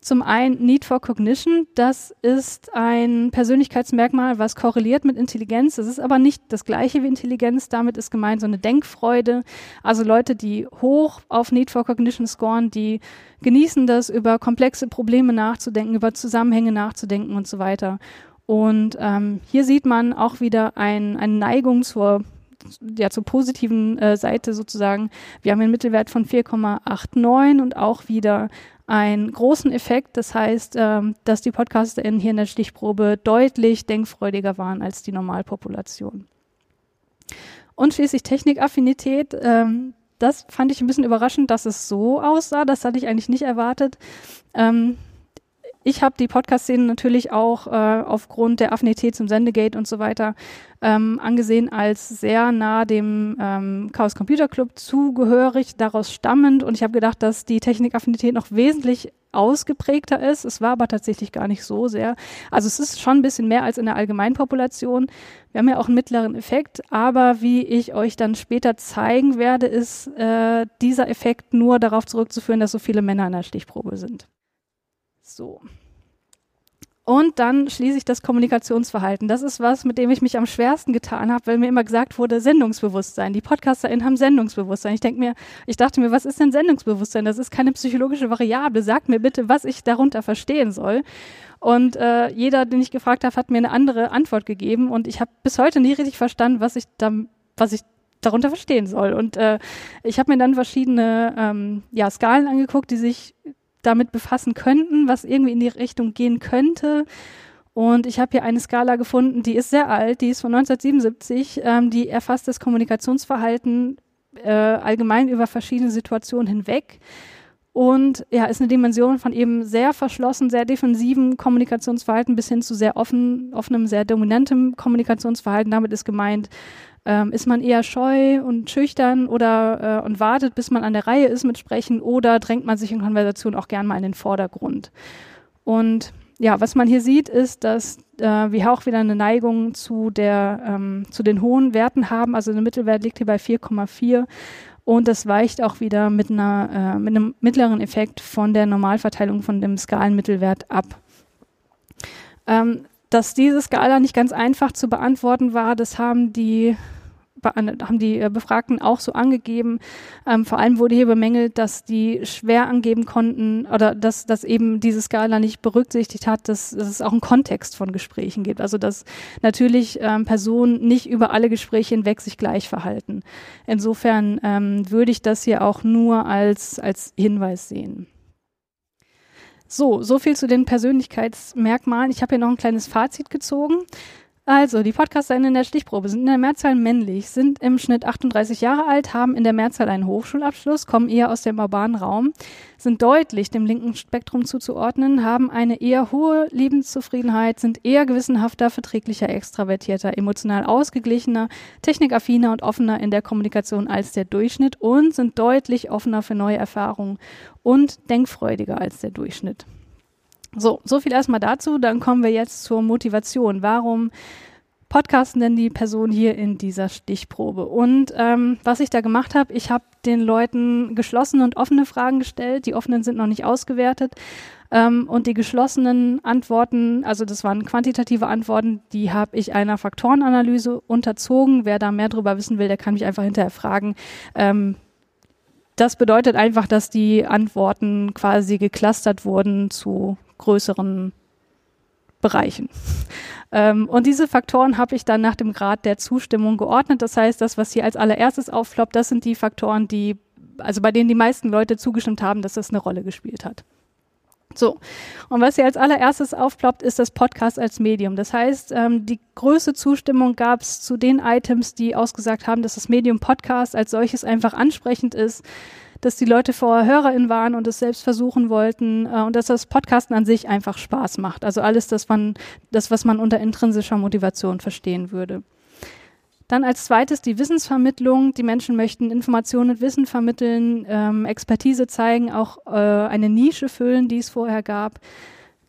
Zum einen Need for Cognition. Das ist ein Persönlichkeitsmerkmal, was korreliert mit Intelligenz. Das ist aber nicht das gleiche wie Intelligenz. Damit ist gemeint so eine Denkfreude. Also Leute, die hoch auf Need for Cognition scoren, die genießen das, über komplexe Probleme nachzudenken, über Zusammenhänge nachzudenken und so weiter. Und ähm, hier sieht man auch wieder ein, eine Neigung zur ja, zur positiven äh, Seite sozusagen. Wir haben einen Mittelwert von 4,89 und auch wieder einen großen Effekt. Das heißt, ähm, dass die PodcasterInnen hier in der Stichprobe deutlich denkfreudiger waren als die Normalpopulation. Und schließlich Technikaffinität. Ähm, das fand ich ein bisschen überraschend, dass es so aussah. Das hatte ich eigentlich nicht erwartet. Ähm, ich habe die Podcast-Szene natürlich auch äh, aufgrund der Affinität zum Sendegate und so weiter ähm, angesehen als sehr nah dem ähm, Chaos Computer Club zugehörig, daraus stammend. Und ich habe gedacht, dass die Technikaffinität noch wesentlich ausgeprägter ist. Es war aber tatsächlich gar nicht so sehr. Also es ist schon ein bisschen mehr als in der Allgemeinpopulation. Wir haben ja auch einen mittleren Effekt, aber wie ich euch dann später zeigen werde, ist äh, dieser Effekt nur darauf zurückzuführen, dass so viele Männer in der Stichprobe sind. So. Und dann schließe ich das Kommunikationsverhalten. Das ist was, mit dem ich mich am schwersten getan habe, weil mir immer gesagt wurde, Sendungsbewusstsein. Die PodcasterInnen haben Sendungsbewusstsein. Ich denke mir, ich dachte mir, was ist denn Sendungsbewusstsein? Das ist keine psychologische Variable. Sagt mir bitte, was ich darunter verstehen soll. Und äh, jeder, den ich gefragt habe, hat mir eine andere Antwort gegeben. Und ich habe bis heute nie richtig verstanden, was ich da, was ich darunter verstehen soll. Und äh, ich habe mir dann verschiedene ähm, ja, Skalen angeguckt, die sich damit befassen könnten, was irgendwie in die Richtung gehen könnte. Und ich habe hier eine Skala gefunden, die ist sehr alt, die ist von 1977, ähm, die erfasst das Kommunikationsverhalten äh, allgemein über verschiedene Situationen hinweg. Und ja, ist eine Dimension von eben sehr verschlossen, sehr defensiven Kommunikationsverhalten bis hin zu sehr offen, offenem, sehr dominantem Kommunikationsverhalten. Damit ist gemeint, ähm, ist man eher scheu und schüchtern oder äh, und wartet, bis man an der Reihe ist mit Sprechen oder drängt man sich in Konversation auch gern mal in den Vordergrund. Und ja, was man hier sieht, ist, dass äh, wir auch wieder eine Neigung zu, der, ähm, zu den hohen Werten haben. Also der Mittelwert liegt hier bei 4,4 und das weicht auch wieder mit, einer, äh, mit einem mittleren Effekt von der Normalverteilung von dem Skalenmittelwert ab. Ähm, dass diese Skala nicht ganz einfach zu beantworten war, das haben die haben die äh, Befragten auch so angegeben. Ähm, vor allem wurde hier bemängelt, dass die schwer angeben konnten oder dass, dass eben diese Skala nicht berücksichtigt hat, dass, dass es auch einen Kontext von Gesprächen gibt. Also dass natürlich ähm, Personen nicht über alle Gespräche hinweg sich gleich verhalten. Insofern ähm, würde ich das hier auch nur als, als Hinweis sehen. So, so viel zu den Persönlichkeitsmerkmalen. Ich habe hier noch ein kleines Fazit gezogen. Also, die Podcasterinnen in der Stichprobe sind in der Mehrzahl männlich, sind im Schnitt 38 Jahre alt, haben in der Mehrzahl einen Hochschulabschluss, kommen eher aus dem urbanen Raum, sind deutlich dem linken Spektrum zuzuordnen, haben eine eher hohe Lebenszufriedenheit, sind eher gewissenhafter, verträglicher, extravertierter, emotional ausgeglichener, technikaffiner und offener in der Kommunikation als der Durchschnitt und sind deutlich offener für neue Erfahrungen und denkfreudiger als der Durchschnitt. So, so viel erstmal dazu. Dann kommen wir jetzt zur Motivation. Warum podcasten denn die Personen hier in dieser Stichprobe? Und ähm, was ich da gemacht habe, ich habe den Leuten geschlossene und offene Fragen gestellt. Die offenen sind noch nicht ausgewertet. Ähm, und die geschlossenen Antworten, also das waren quantitative Antworten, die habe ich einer Faktorenanalyse unterzogen. Wer da mehr drüber wissen will, der kann mich einfach hinterher fragen. Ähm, das bedeutet einfach, dass die Antworten quasi geclustert wurden zu größeren Bereichen. Ähm, und diese Faktoren habe ich dann nach dem Grad der Zustimmung geordnet. Das heißt, das, was hier als allererstes aufploppt, das sind die Faktoren, die, also bei denen die meisten Leute zugestimmt haben, dass das eine Rolle gespielt hat. So, und was hier als allererstes aufploppt, ist das Podcast als Medium. Das heißt, ähm, die größte Zustimmung gab es zu den Items, die ausgesagt haben, dass das Medium Podcast als solches einfach ansprechend ist, dass die Leute vorher HörerInnen waren und es selbst versuchen wollten äh, und dass das Podcasten an sich einfach Spaß macht. Also alles das, man, das, was man unter intrinsischer Motivation verstehen würde. Dann als zweites die Wissensvermittlung. Die Menschen möchten Informationen und Wissen vermitteln, ähm, Expertise zeigen, auch äh, eine Nische füllen, die es vorher gab.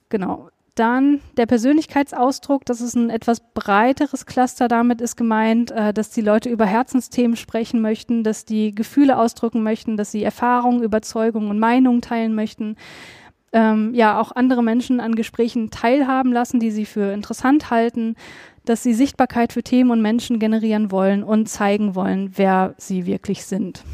Genau. Dann der Persönlichkeitsausdruck, das ist ein etwas breiteres Cluster. Damit ist gemeint, äh, dass die Leute über Herzensthemen sprechen möchten, dass die Gefühle ausdrücken möchten, dass sie Erfahrungen, Überzeugungen und Meinungen teilen möchten. Ähm, ja, auch andere Menschen an Gesprächen teilhaben lassen, die sie für interessant halten, dass sie Sichtbarkeit für Themen und Menschen generieren wollen und zeigen wollen, wer sie wirklich sind.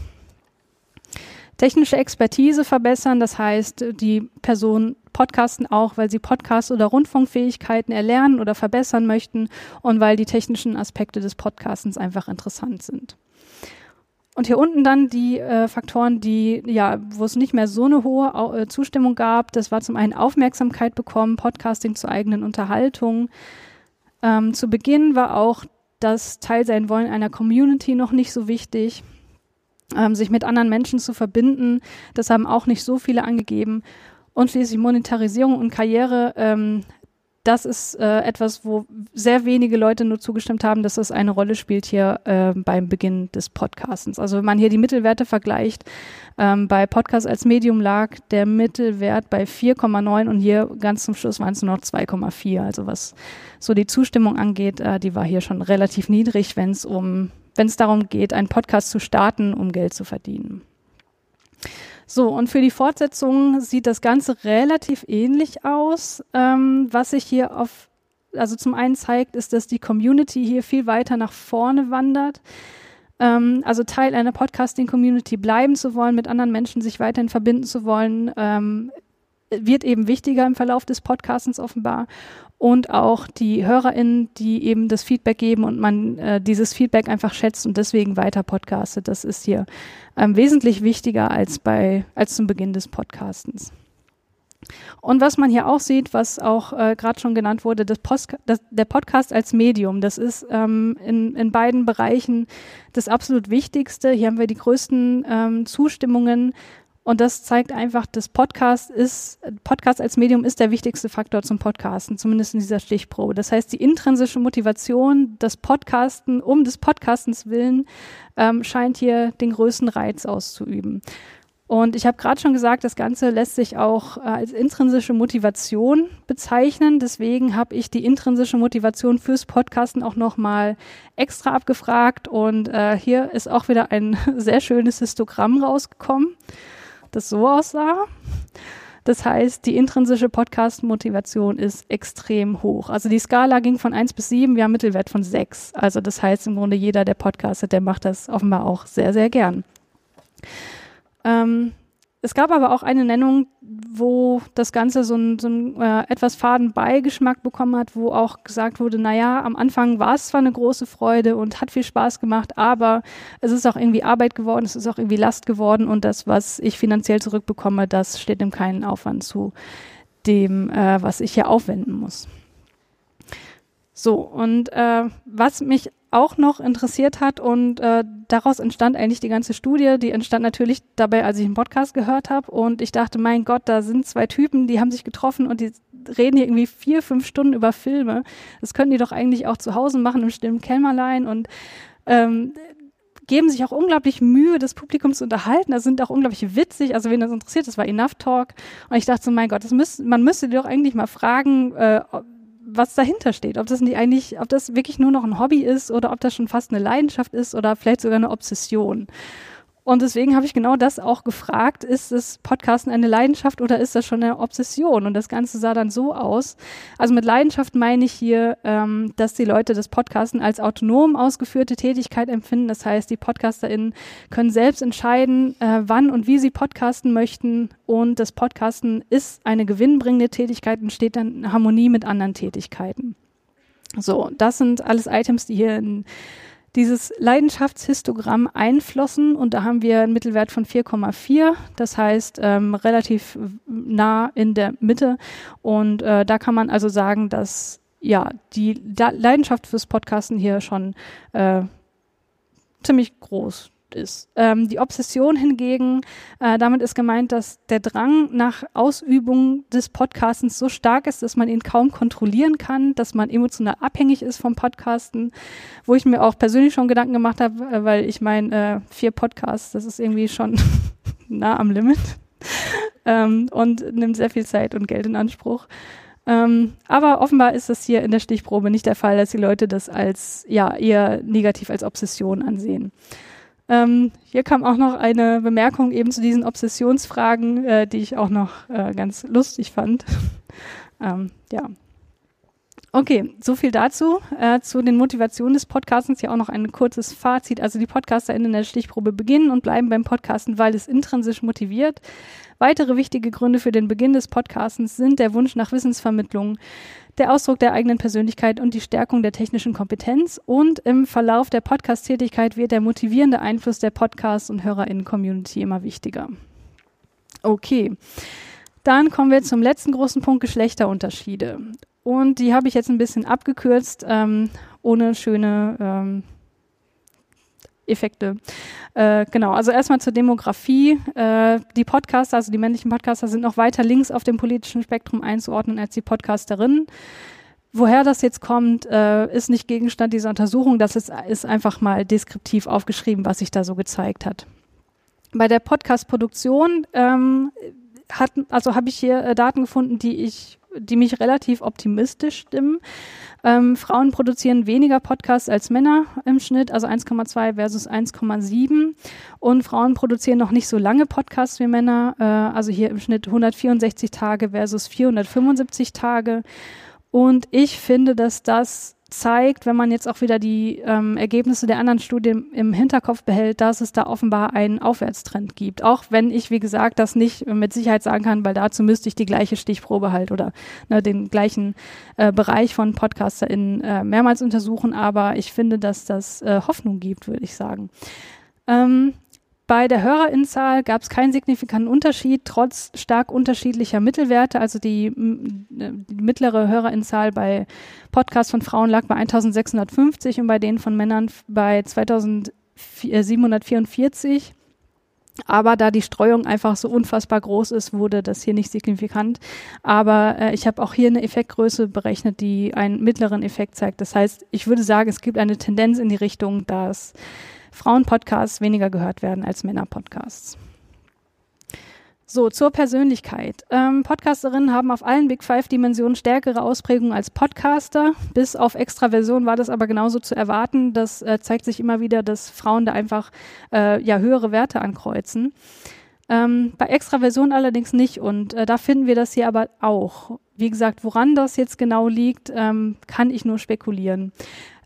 Technische Expertise verbessern, das heißt, die Person podcasten auch, weil sie Podcast- oder Rundfunkfähigkeiten erlernen oder verbessern möchten und weil die technischen Aspekte des Podcastens einfach interessant sind. Und hier unten dann die äh, Faktoren, die ja, wo es nicht mehr so eine hohe äh, Zustimmung gab. Das war zum einen Aufmerksamkeit bekommen, Podcasting zur eigenen Unterhaltung. Ähm, zu Beginn war auch das Teil sein wollen einer Community noch nicht so wichtig. Ähm, sich mit anderen Menschen zu verbinden, das haben auch nicht so viele angegeben. Und schließlich Monetarisierung und Karriere. Ähm, das ist äh, etwas, wo sehr wenige Leute nur zugestimmt haben, dass das eine Rolle spielt hier äh, beim Beginn des Podcastens. Also wenn man hier die Mittelwerte vergleicht, ähm, bei Podcast als Medium lag der Mittelwert bei 4,9 und hier ganz zum Schluss waren es nur noch 2,4. Also was so die Zustimmung angeht, äh, die war hier schon relativ niedrig, wenn es um, wenn es darum geht, einen Podcast zu starten, um Geld zu verdienen. So, und für die Fortsetzung sieht das Ganze relativ ähnlich aus. Ähm, was sich hier auf, also zum einen zeigt, ist, dass die Community hier viel weiter nach vorne wandert. Ähm, also Teil einer Podcasting-Community bleiben zu wollen, mit anderen Menschen sich weiterhin verbinden zu wollen, ähm, wird eben wichtiger im Verlauf des Podcastens offenbar und auch die HörerInnen, die eben das Feedback geben und man äh, dieses Feedback einfach schätzt und deswegen weiter podcastet. Das ist hier ähm, wesentlich wichtiger als bei als zum Beginn des Podcastens. Und was man hier auch sieht, was auch äh, gerade schon genannt wurde, das der Podcast als Medium, das ist ähm, in, in beiden Bereichen das absolut Wichtigste. Hier haben wir die größten ähm, Zustimmungen. Und das zeigt einfach, das Podcast ist, Podcast als Medium ist der wichtigste Faktor zum Podcasten, zumindest in dieser Stichprobe. Das heißt, die intrinsische Motivation, das Podcasten, um des Podcastens willen, ähm, scheint hier den größten Reiz auszuüben. Und ich habe gerade schon gesagt, das Ganze lässt sich auch äh, als intrinsische Motivation bezeichnen. Deswegen habe ich die intrinsische Motivation fürs Podcasten auch nochmal extra abgefragt. Und äh, hier ist auch wieder ein sehr schönes Histogramm rausgekommen, das so aussah. Das heißt, die intrinsische Podcast-Motivation ist extrem hoch. Also die Skala ging von 1 bis 7, wir haben einen Mittelwert von 6. Also das heißt im Grunde, jeder, der podcastet, der macht das offenbar auch sehr, sehr gern. Ähm, es gab aber auch eine Nennung, wo das Ganze so einen so äh, etwas faden Beigeschmack bekommen hat, wo auch gesagt wurde, naja, am Anfang war es zwar eine große Freude und hat viel Spaß gemacht, aber es ist auch irgendwie Arbeit geworden, es ist auch irgendwie Last geworden und das, was ich finanziell zurückbekomme, das steht dem keinen Aufwand zu dem, äh, was ich hier aufwenden muss. So, und äh, was mich auch noch interessiert hat und äh, daraus entstand eigentlich die ganze Studie. Die entstand natürlich dabei, als ich einen Podcast gehört habe und ich dachte, mein Gott, da sind zwei Typen, die haben sich getroffen und die reden hier irgendwie vier, fünf Stunden über Filme. Das können die doch eigentlich auch zu Hause machen im stillen Kämmerlein und ähm, geben sich auch unglaublich Mühe, das Publikum zu unterhalten. Das sind auch unglaublich witzig. Also wen das interessiert, das war Enough Talk. Und ich dachte so, mein Gott, das müsst, man müsste die doch eigentlich mal fragen, äh, was dahinter steht. Ob das nicht eigentlich, ob das wirklich nur noch ein Hobby ist oder ob das schon fast eine Leidenschaft ist oder vielleicht sogar eine Obsession. Und deswegen habe ich genau das auch gefragt, ist das Podcasten eine Leidenschaft oder ist das schon eine Obsession? Und das Ganze sah dann so aus. Also mit Leidenschaft meine ich hier, ähm, dass die Leute das Podcasten als autonom ausgeführte Tätigkeit empfinden. Das heißt, die PodcasterInnen können selbst entscheiden, äh, wann und wie sie podcasten möchten. Und das Podcasten ist eine gewinnbringende Tätigkeit und steht dann in Harmonie mit anderen Tätigkeiten. So, das sind alles Items, die hier in dieses Leidenschaftshistogramm einflossen und da haben wir einen Mittelwert von 4,4, das heißt ähm, relativ nah in der Mitte. Und äh, da kann man also sagen, dass ja die Leidenschaft fürs Podcasten hier schon äh, ziemlich groß ist. Ähm, die Obsession hingegen, äh, damit ist gemeint, dass der Drang nach Ausübung des Podcastens so stark ist, dass man ihn kaum kontrollieren kann, dass man emotional abhängig ist vom Podcasten, wo ich mir auch persönlich schon Gedanken gemacht habe, äh, weil ich meine, äh, vier Podcasts, das ist irgendwie schon nah am Limit ähm, und nimmt sehr viel Zeit und Geld in Anspruch. Ähm, aber offenbar ist das hier in der Stichprobe nicht der Fall, dass die Leute das als ja eher negativ als Obsession ansehen. Ähm, hier kam auch noch eine Bemerkung eben zu diesen Obsessionsfragen, äh, die ich auch noch äh, ganz lustig fand. ähm, ja. Okay, so viel dazu. Äh, zu den Motivationen des Podcastens hier auch noch ein kurzes Fazit. Also die PodcasterInnen in der Stichprobe beginnen und bleiben beim Podcasten, weil es intrinsisch motiviert. Weitere wichtige Gründe für den Beginn des Podcastens sind der Wunsch nach Wissensvermittlung, der Ausdruck der eigenen Persönlichkeit und die Stärkung der technischen Kompetenz. Und im Verlauf der Podcast-Tätigkeit wird der motivierende Einfluss der Podcast- und HörerInnen-Community immer wichtiger. Okay. Dann kommen wir zum letzten großen Punkt, Geschlechterunterschiede. Und die habe ich jetzt ein bisschen abgekürzt, ähm, ohne schöne ähm, Effekte. Äh, genau, also erstmal zur Demografie. Äh, die Podcaster, also die männlichen Podcaster, sind noch weiter links auf dem politischen Spektrum einzuordnen als die Podcasterinnen. Woher das jetzt kommt, äh, ist nicht Gegenstand dieser Untersuchung. Das ist, ist einfach mal deskriptiv aufgeschrieben, was sich da so gezeigt hat. Bei der Podcast-Produktion ähm, hat, also habe ich hier äh, Daten gefunden, die ich die mich relativ optimistisch stimmen. Ähm, Frauen produzieren weniger Podcasts als Männer im Schnitt, also 1,2 versus 1,7. Und Frauen produzieren noch nicht so lange Podcasts wie Männer, äh, also hier im Schnitt 164 Tage versus 475 Tage. Und ich finde, dass das zeigt, wenn man jetzt auch wieder die ähm, Ergebnisse der anderen Studien im Hinterkopf behält, dass es da offenbar einen Aufwärtstrend gibt. Auch wenn ich, wie gesagt, das nicht mit Sicherheit sagen kann, weil dazu müsste ich die gleiche Stichprobe halt oder ne, den gleichen äh, Bereich von PodcasterInnen äh, mehrmals untersuchen. Aber ich finde, dass das äh, Hoffnung gibt, würde ich sagen. Ähm, Bei der Hörerinzahl gab es keinen signifikanten Unterschied, trotz stark unterschiedlicher Mittelwerte. Also die, die mittlere Hörerinzahl bei Podcasts von Frauen lag bei 1650 und bei denen von Männern bei 2744. Aber da die Streuung einfach so unfassbar groß ist, wurde das hier nicht signifikant. Aber äh, ich habe auch hier eine Effektgröße berechnet, die einen mittleren Effekt zeigt. Das heißt, ich würde sagen, es gibt eine Tendenz in die Richtung, dass Frauen-Podcasts weniger gehört werden als Männer-Podcasts. So, zur Persönlichkeit. Ähm, Podcasterinnen haben auf allen Big Five Dimensionen stärkere Ausprägungen als Podcaster. Bis auf Extraversion war das aber genauso zu erwarten. Das äh, zeigt sich immer wieder, dass Frauen da einfach äh, ja höhere Werte ankreuzen. Ähm, bei Extraversion allerdings nicht und äh, da finden wir das hier aber auch. Wie gesagt, woran das jetzt genau liegt, ähm, kann ich nur spekulieren.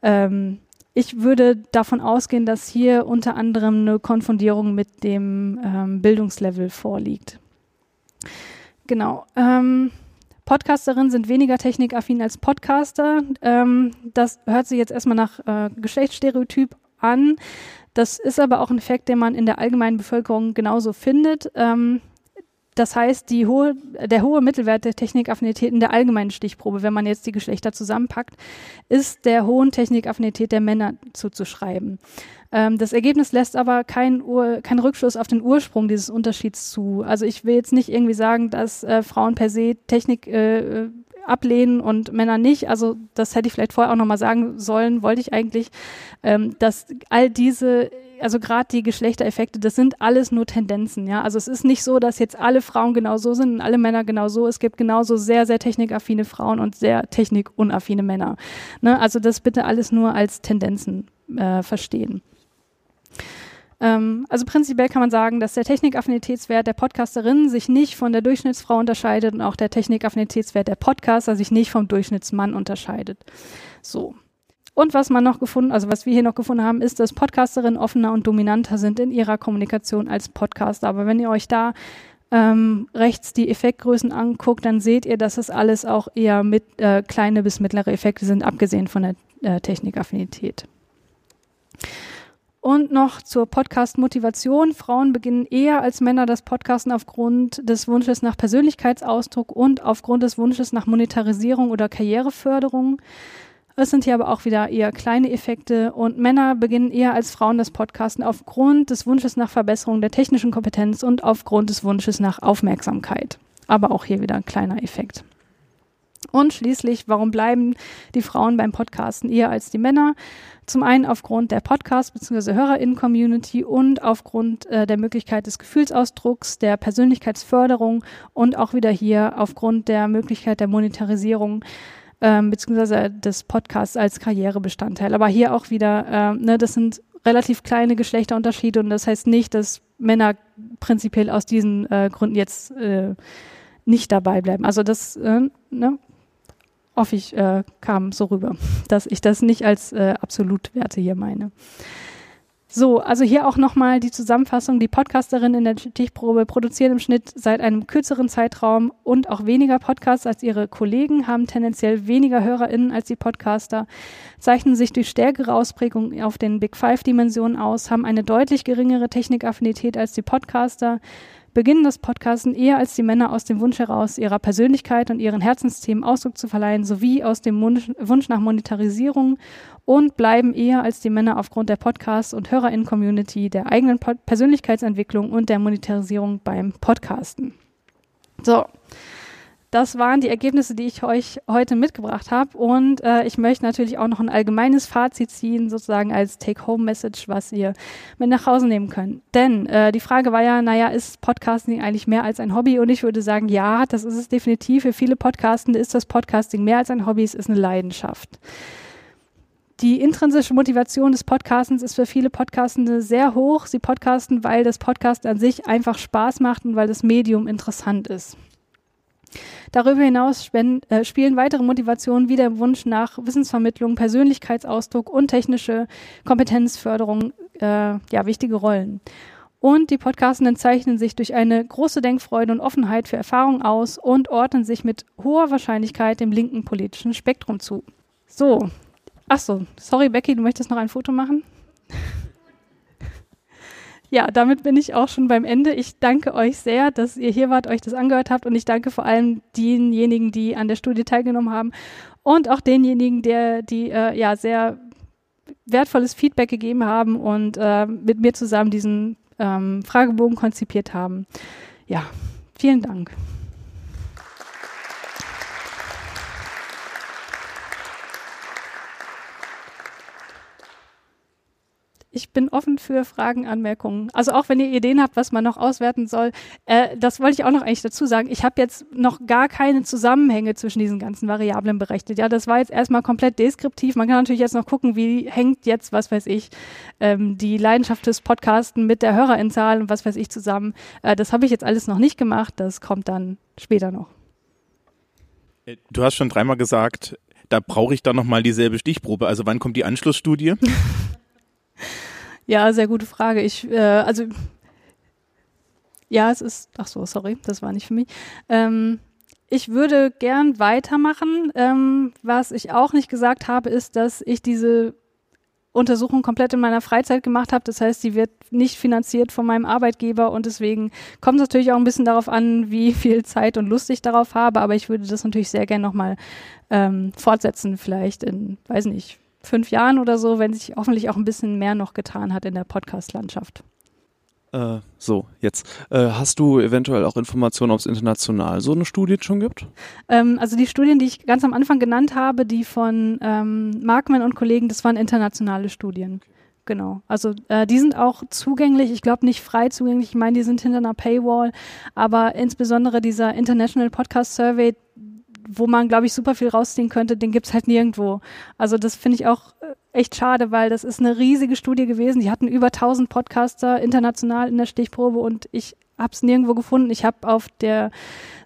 Ähm, ich würde davon ausgehen, dass hier unter anderem eine Konfundierung mit dem ähm, Bildungslevel vorliegt. Genau. Ähm, Podcasterinnen sind weniger technikaffin als Podcaster. Ähm, das hört sich jetzt erstmal nach äh, Geschlechtsstereotyp an. Das ist aber auch ein Effekt, den man in der allgemeinen Bevölkerung genauso findet. Ähm, das heißt, die hohe, der hohe Mittelwert der Technikaffinität in der allgemeinen Stichprobe, wenn man jetzt die Geschlechter zusammenpackt, ist der hohen Technikaffinität der Männer zuzuschreiben. Ähm, das Ergebnis lässt aber keinen kein Rückschluss auf den Ursprung dieses Unterschieds zu. Also ich will jetzt nicht irgendwie sagen, dass äh, Frauen per se Technik äh, ablehnen und Männer nicht. Also das hätte ich vielleicht vorher auch nochmal sagen sollen, wollte ich eigentlich, ähm, dass all diese also gerade die Geschlechtereffekte, das sind alles nur Tendenzen, ja. Also es ist nicht so, dass jetzt alle Frauen genau so sind und alle Männer genau so. Es gibt genauso sehr, sehr technikaffine Frauen und sehr technikunaffine Männer. Ne? Also das bitte alles nur als Tendenzen äh, verstehen. Ähm, also prinzipiell kann man sagen, dass der Technikaffinitätswert der Podcasterin sich nicht von der Durchschnittsfrau unterscheidet und auch der Technikaffinitätswert der Podcaster sich nicht vom Durchschnittsmann unterscheidet. So. Und was man noch gefunden, also was wir hier noch gefunden haben, ist, dass Podcasterinnen offener und dominanter sind in ihrer Kommunikation als Podcaster. Aber wenn ihr euch da ähm, rechts die Effektgrößen anguckt, dann seht ihr, dass es alles auch eher mit äh, kleine bis mittlere Effekte sind, abgesehen von der äh, Technikaffinität. Und noch zur Podcast-Motivation. Frauen beginnen eher als Männer das Podcasten aufgrund des Wunsches nach Persönlichkeitsausdruck und aufgrund des Wunsches nach Monetarisierung oder Karriereförderung. Es sind hier aber auch wieder eher kleine Effekte und Männer beginnen eher als Frauen das Podcasten aufgrund des Wunsches nach Verbesserung der technischen Kompetenz und aufgrund des Wunsches nach Aufmerksamkeit. Aber auch hier wieder ein kleiner Effekt. Und schließlich, warum bleiben die Frauen beim Podcasten eher als die Männer? Zum einen aufgrund der Podcast- bzw. HörerInnen-Community und aufgrund äh, der Möglichkeit des Gefühlsausdrucks, der Persönlichkeitsförderung und auch wieder hier aufgrund der Möglichkeit der Monetarisierung ähm, beziehungsweise des Podcasts als Karrierebestandteil. Aber hier auch wieder, äh, ne, das sind relativ kleine Geschlechterunterschiede und das heißt nicht, dass Männer prinzipiell aus diesen äh, Gründen jetzt äh, nicht dabei bleiben. Also das, äh, ne, hoffe ich, äh, kam so rüber, dass ich das nicht als äh, Absolutwerte hier meine. So, also hier auch nochmal die Zusammenfassung. Die Podcasterinnen in der Stichprobe produzieren im Schnitt seit einem kürzeren Zeitraum und auch weniger Podcasts als ihre Kollegen, haben tendenziell weniger HörerInnen als die Podcaster, zeichnen sich durch stärkere Ausprägung auf den Big Five Dimensionen aus, haben eine deutlich geringere Technikaffinität als die Podcaster, beginnen das Podcasten eher als die Männer aus dem Wunsch heraus, ihrer Persönlichkeit und ihren Herzensthemen Ausdruck zu verleihen, sowie aus dem Wunsch nach Monetarisierung und bleiben eher als die Männer aufgrund der Podcasts- und HörerInnen-Community, der eigenen Persönlichkeitsentwicklung und der Monetarisierung beim Podcasten. So, das waren die Ergebnisse, die ich euch heute mitgebracht habe. Und äh, ich möchte natürlich auch noch ein allgemeines Fazit ziehen, sozusagen als Take-Home-Message, was ihr mit nach Hause nehmen könnt. Denn äh, die Frage war ja, naja, ist Podcasting eigentlich mehr als ein Hobby? Und ich würde sagen, ja, das ist es definitiv. Für viele Podcastende ist das Podcasting mehr als ein Hobby, es ist eine Leidenschaft. Die intrinsische Motivation des Podcastens ist für viele Podcastende sehr hoch. Sie podcasten, weil das Podcast an sich einfach Spaß macht und weil das Medium interessant ist. Darüber hinaus äh, spielen weitere Motivationen wie der Wunsch nach Wissensvermittlung, Persönlichkeitsausdruck und technische Kompetenzförderung äh, ja, wichtige Rollen. Und die Podcastenden zeichnen sich durch eine große Denkfreude und Offenheit für Erfahrung aus und ordnen sich mit hoher Wahrscheinlichkeit dem linken politischen Spektrum zu. So, Ach so, sorry Becky, du möchtest noch ein Foto machen? Ja, damit bin ich auch schon beim Ende. Ich danke euch sehr, dass ihr hier wart, euch das angehört habt und ich danke vor allem denjenigen, die an der Studie teilgenommen haben und auch denjenigen, der, die äh, ja sehr wertvolles Feedback gegeben haben und äh, mit mir zusammen diesen ähm, Fragebogen konzipiert haben. Ja, vielen Dank. Ich bin offen für Fragen, Anmerkungen. Also auch wenn ihr Ideen habt, was man noch auswerten soll. Äh, das wollte ich auch noch eigentlich dazu sagen. Ich habe jetzt noch gar keine Zusammenhänge zwischen diesen ganzen Variablen berechnet. Ja, das war jetzt erstmal komplett deskriptiv. Man kann natürlich jetzt noch gucken, wie hängt jetzt, was weiß ich, ähm, die Leidenschaft des Podcasten mit der Hörerinzahl und was weiß ich zusammen. Äh, das habe ich jetzt alles noch nicht gemacht. Das kommt dann später noch.
Äh, du hast schon dreimal gesagt, da brauche ich dann nochmal dieselbe Stichprobe. Also wann kommt die Anschlussstudie?
Ja, sehr gute Frage. Ich, äh, also ja, es ist, ach so, sorry, das war nicht für mich. Ähm, ich würde gern weitermachen. Ähm, was ich auch nicht gesagt habe, ist, dass ich diese Untersuchung komplett in meiner Freizeit gemacht habe. Das heißt, sie wird nicht finanziert von meinem Arbeitgeber und deswegen kommt es natürlich auch ein bisschen darauf an, wie viel Zeit und Lust ich darauf habe. Aber ich würde das natürlich sehr gern nochmal ähm, fortsetzen, vielleicht in, weiß nicht, fünf Jahren oder so, wenn sich hoffentlich auch ein bisschen mehr noch getan hat in der Podcast-Landschaft.
Äh, so, jetzt. Äh, hast du eventuell auch Informationen, ob es international so eine Studie schon gibt?
Ähm, also die Studien, die ich ganz am Anfang genannt habe, die von ähm, Markman und Kollegen, das waren internationale Studien. Genau. Also äh, die sind auch zugänglich, ich glaube nicht frei zugänglich, ich meine, die sind hinter einer Paywall, aber insbesondere dieser International Podcast Survey, wo man, glaube ich, super viel rausziehen könnte, den gibt's halt nirgendwo. Also das finde ich auch äh, echt schade, weil das ist eine riesige Studie gewesen. Die hatten über 1000 Podcaster international in der Stichprobe und ich habe es nirgendwo gefunden. Ich habe auf der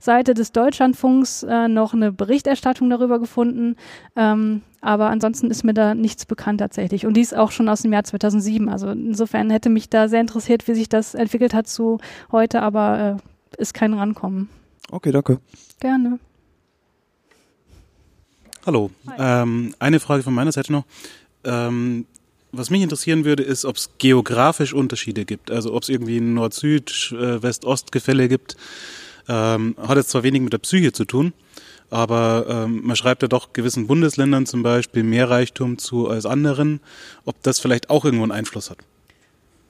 Seite des Deutschlandfunks äh, noch eine Berichterstattung darüber gefunden, ähm, aber ansonsten ist mir da nichts bekannt tatsächlich. Und die ist auch schon aus dem Jahr 2007. Also insofern hätte mich da sehr interessiert, wie sich das entwickelt hat zu heute, aber äh, ist kein Rankommen.
Okay, danke.
Gerne.
Hallo. Ähm, eine Frage von meiner Seite noch. Ähm, was mich interessieren würde, ist, ob es geografisch Unterschiede gibt. Also ob es irgendwie Nord-Süd, äh, West-Ost-Gefälle gibt. Ähm, hat jetzt zwar wenig mit der Psyche zu tun, aber ähm, man schreibt ja doch gewissen Bundesländern zum Beispiel mehr Reichtum zu als anderen. Ob das vielleicht auch irgendwo einen Einfluss hat.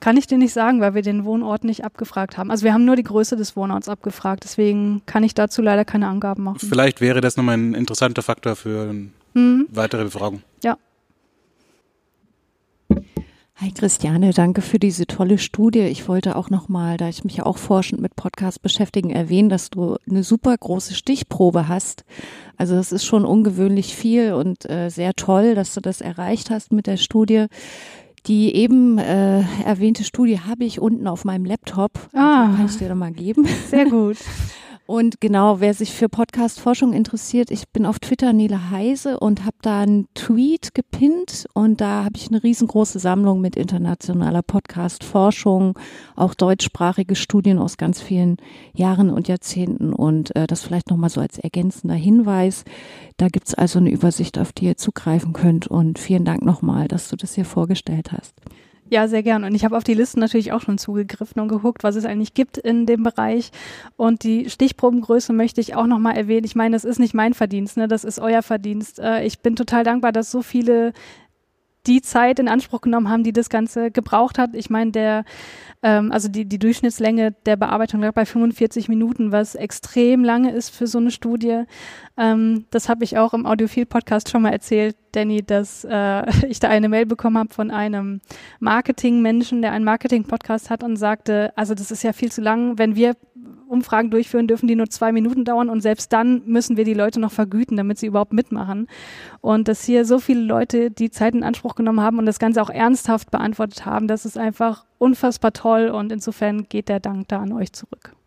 Kann ich dir nicht sagen, weil wir den Wohnort nicht abgefragt haben. Also wir haben nur die Größe des Wohnorts abgefragt, deswegen kann ich dazu leider keine Angaben machen.
Vielleicht wäre das nochmal ein interessanter Faktor für hm. weitere Befragung.
Ja.
Hi Christiane, danke für diese tolle Studie. Ich wollte auch nochmal, da ich mich ja auch forschend mit Podcasts beschäftigen, erwähnen, dass du eine super große Stichprobe hast. Also das ist schon ungewöhnlich viel und äh, sehr toll, dass du das erreicht hast mit der Studie. Die eben äh, erwähnte Studie habe ich unten auf meinem Laptop.
Ah,
kann ich dir doch mal geben.
Sehr gut.
Und genau, wer sich für Podcast-Forschung interessiert, ich bin auf Twitter Nele Heise und habe da einen Tweet gepinnt und da habe ich eine riesengroße Sammlung mit internationaler Podcast-Forschung, auch deutschsprachige Studien aus ganz vielen Jahren und Jahrzehnten und äh, das vielleicht nochmal so als ergänzender Hinweis. Da gibt's also eine Übersicht, auf die ihr zugreifen könnt und vielen Dank nochmal, dass du das hier vorgestellt hast.
Ja, sehr gern. Und ich habe auf die Listen natürlich auch schon zugegriffen und geguckt, was es eigentlich gibt in dem Bereich. Und die Stichprobengröße möchte ich auch nochmal erwähnen. Ich meine, das ist nicht mein Verdienst, ne? das ist euer Verdienst. Äh, ich bin total dankbar, dass so viele die Zeit in Anspruch genommen haben, die das Ganze gebraucht hat. Ich meine, der, ähm, also die, die Durchschnittslänge der Bearbeitung lag bei 45 Minuten, was extrem lange ist für so eine Studie. Ähm, das habe ich auch im Audiophil-Podcast schon mal erzählt, Danny, dass äh, ich da eine Mail bekommen habe von einem Marketing-Menschen, der einen Marketing-Podcast hat und sagte, also das ist ja viel zu lang, wenn wir Umfragen durchführen, dürfen die nur zwei Minuten dauern und selbst dann müssen wir die Leute noch vergüten, damit sie überhaupt mitmachen. Und dass hier so viele Leute die Zeit in Anspruch genommen haben und das Ganze auch ernsthaft beantwortet haben, das ist einfach unfassbar toll und insofern geht der Dank da an euch zurück.